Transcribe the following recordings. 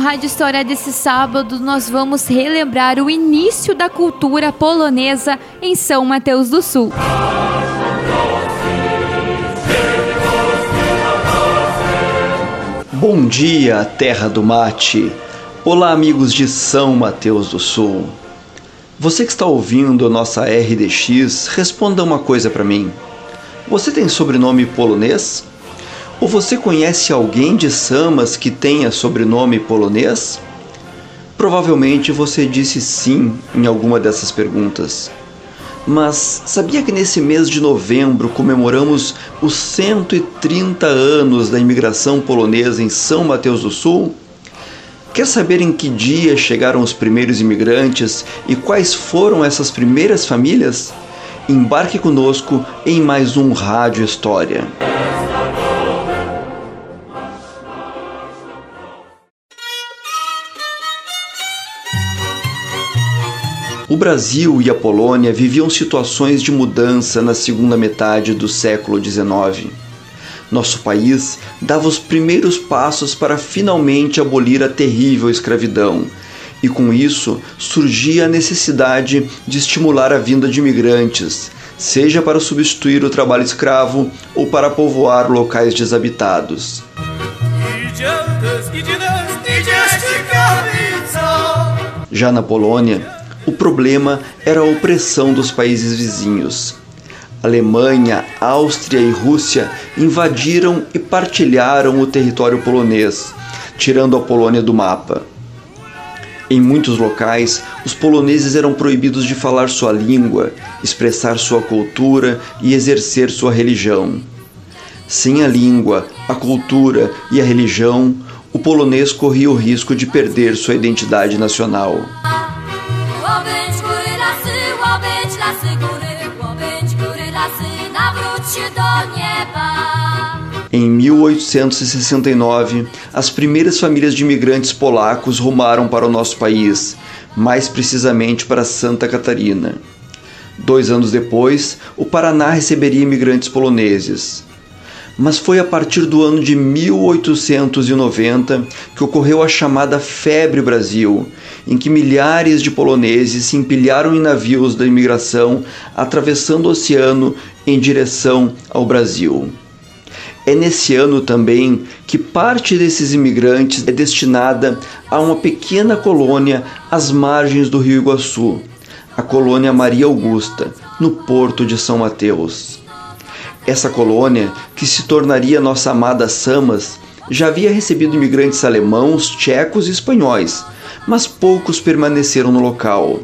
Rádio História desse sábado, nós vamos relembrar o início da cultura polonesa em São Mateus do Sul. Bom dia, terra do mate. Olá, amigos de São Mateus do Sul. Você que está ouvindo a nossa RDX, responda uma coisa para mim. Você tem sobrenome polonês? Ou você conhece alguém de Samas que tenha sobrenome polonês? Provavelmente você disse sim em alguma dessas perguntas. Mas sabia que nesse mês de novembro comemoramos os 130 anos da imigração polonesa em São Mateus do Sul? Quer saber em que dia chegaram os primeiros imigrantes e quais foram essas primeiras famílias? Embarque conosco em mais um Rádio História. O Brasil e a Polônia viviam situações de mudança na segunda metade do século XIX. Nosso país dava os primeiros passos para finalmente abolir a terrível escravidão, e com isso surgia a necessidade de estimular a vinda de imigrantes, seja para substituir o trabalho escravo ou para povoar locais desabitados. Já na Polônia, o problema era a opressão dos países vizinhos. Alemanha, Áustria e Rússia invadiram e partilharam o território polonês, tirando a Polônia do mapa. Em muitos locais, os poloneses eram proibidos de falar sua língua, expressar sua cultura e exercer sua religião. Sem a língua, a cultura e a religião, o polonês corria o risco de perder sua identidade nacional. Em 1869, as primeiras famílias de imigrantes polacos rumaram para o nosso país, mais precisamente para Santa Catarina. Dois anos depois, o Paraná receberia imigrantes poloneses. Mas foi a partir do ano de 1890 que ocorreu a chamada Febre Brasil, em que milhares de poloneses se empilharam em navios da imigração, atravessando o oceano em direção ao Brasil. É nesse ano também que parte desses imigrantes é destinada a uma pequena colônia às margens do Rio Iguaçu, a colônia Maria Augusta, no porto de São Mateus. Essa colônia, que se tornaria nossa amada Samas, já havia recebido imigrantes alemãos, tchecos e espanhóis, mas poucos permaneceram no local.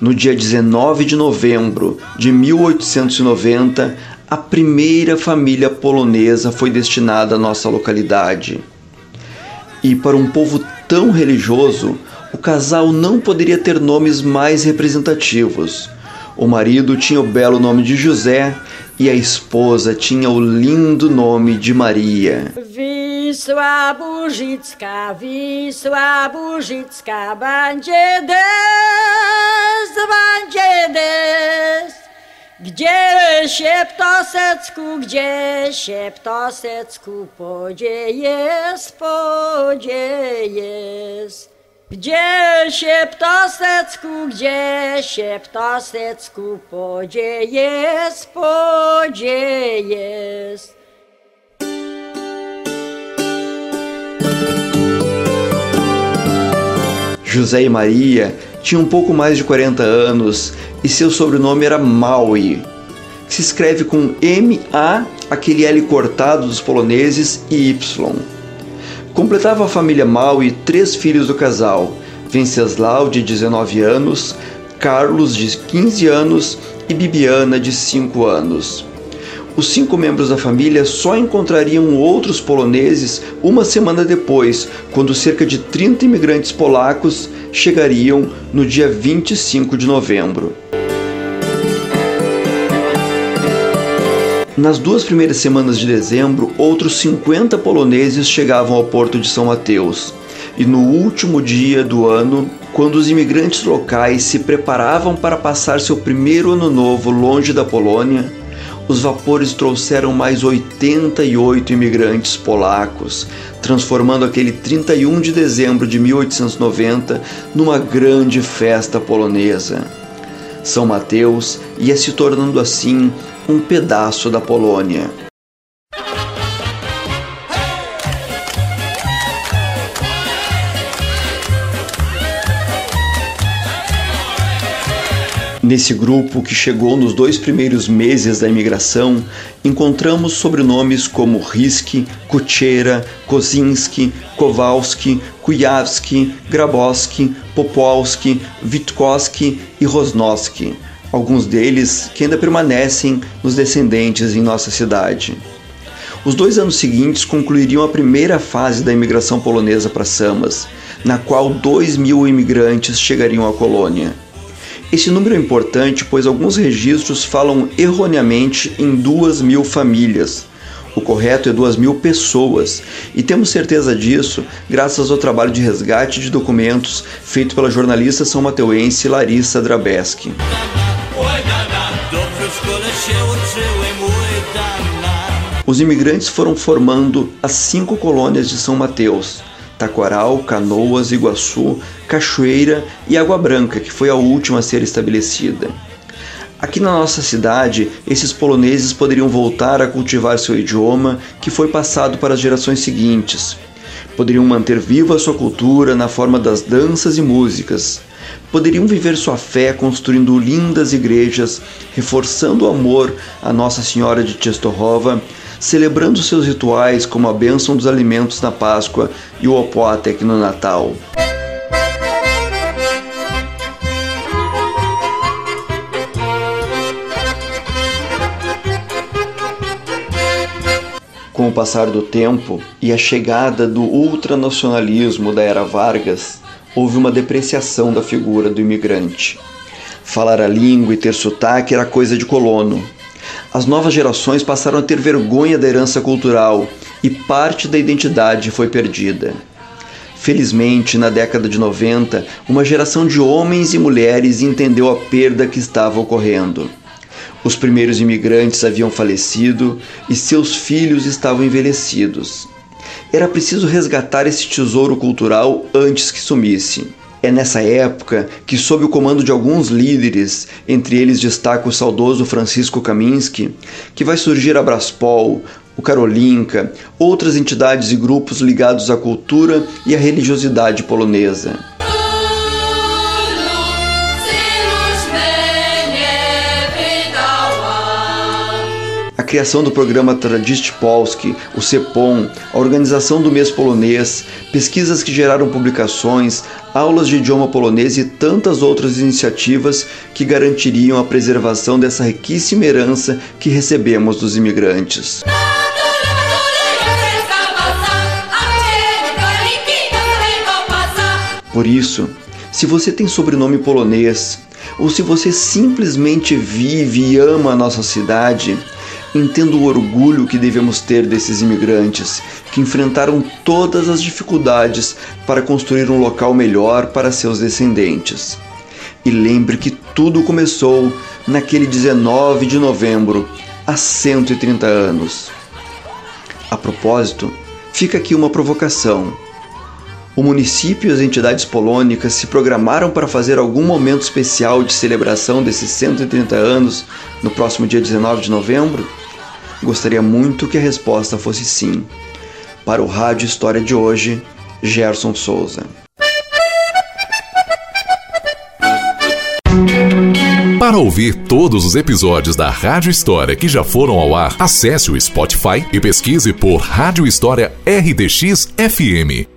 No dia 19 de novembro de 1890, a primeira família polonesa foi destinada à nossa localidade. E para um povo tão religioso, o casal não poderia ter nomes mais representativos. O marido tinha o belo nome de José e a esposa tinha o lindo nome de Maria. Wisła Burzicka, Wisła Burzicka, będzie deszcz, będzie deszcz. Gdzie się ptosecku, gdzie się ptosecku podziejesz, podziejesz. Gdzie się ptosecku, gdzie się ptosecku podziejesz, podziejesz. José e Maria tinham um pouco mais de 40 anos e seu sobrenome era Maui, se escreve com M-A, aquele L cortado dos poloneses, e Y. Completava a família Maui três filhos do casal, Venceslau, de 19 anos, Carlos, de 15 anos e Bibiana, de 5 anos. Os cinco membros da família só encontrariam outros poloneses uma semana depois, quando cerca de 30 imigrantes polacos chegariam no dia 25 de novembro. Nas duas primeiras semanas de dezembro, outros 50 poloneses chegavam ao porto de São Mateus. E no último dia do ano, quando os imigrantes locais se preparavam para passar seu primeiro ano novo longe da Polônia, os vapores trouxeram mais 88 imigrantes polacos, transformando aquele 31 de dezembro de 1890 numa grande festa polonesa. São Mateus ia se tornando assim um pedaço da Polônia. Nesse grupo que chegou nos dois primeiros meses da imigração, encontramos sobrenomes como Riski, Kuchera, Kozinski, Kowalski, Kujawski, Grabowski, Popolski, Witkowski e Rosnowski, alguns deles que ainda permanecem nos descendentes em nossa cidade. Os dois anos seguintes concluiriam a primeira fase da imigração polonesa para Samas, na qual dois mil imigrantes chegariam à colônia. Esse número é importante pois alguns registros falam erroneamente em duas mil famílias. O correto é duas mil pessoas, e temos certeza disso graças ao trabalho de resgate de documentos feito pela jornalista são mateuense Larissa Drabeski. Os imigrantes foram formando as cinco colônias de São Mateus, Taquaral, Canoas, Iguaçu, Cachoeira e Água Branca, que foi a última a ser estabelecida. Aqui na nossa cidade, esses poloneses poderiam voltar a cultivar seu idioma, que foi passado para as gerações seguintes. Poderiam manter viva a sua cultura na forma das danças e músicas. Poderiam viver sua fé construindo lindas igrejas, reforçando o amor a Nossa Senhora de Czestochowa celebrando seus rituais como a bênção dos alimentos na Páscoa e o Opótec no Natal. Com o passar do tempo e a chegada do ultranacionalismo da era Vargas, houve uma depreciação da figura do imigrante. Falar a língua e ter sotaque era coisa de colono, as novas gerações passaram a ter vergonha da herança cultural e parte da identidade foi perdida. Felizmente, na década de 90, uma geração de homens e mulheres entendeu a perda que estava ocorrendo. Os primeiros imigrantes haviam falecido e seus filhos estavam envelhecidos. Era preciso resgatar esse tesouro cultural antes que sumisse. É nessa época que, sob o comando de alguns líderes, entre eles destaca o saudoso Francisco Kaminski, que vai surgir a Braspol, o Karolinka, outras entidades e grupos ligados à cultura e à religiosidade polonesa. Criação do programa Tradist Polski, o CEPOM, a organização do mês polonês, pesquisas que geraram publicações, aulas de idioma polonês e tantas outras iniciativas que garantiriam a preservação dessa riquíssima herança que recebemos dos imigrantes. Por isso, se você tem sobrenome polonês, ou se você simplesmente vive e ama a nossa cidade, Entendo o orgulho que devemos ter desses imigrantes que enfrentaram todas as dificuldades para construir um local melhor para seus descendentes. E lembre que tudo começou naquele 19 de novembro, há 130 anos. A propósito, fica aqui uma provocação. O município e as entidades polônicas se programaram para fazer algum momento especial de celebração desses 130 anos no próximo dia 19 de novembro? Gostaria muito que a resposta fosse sim. Para o Rádio História de hoje, Gerson Souza. Para ouvir todos os episódios da Rádio História que já foram ao ar, acesse o Spotify e pesquise por Rádio História RDX FM.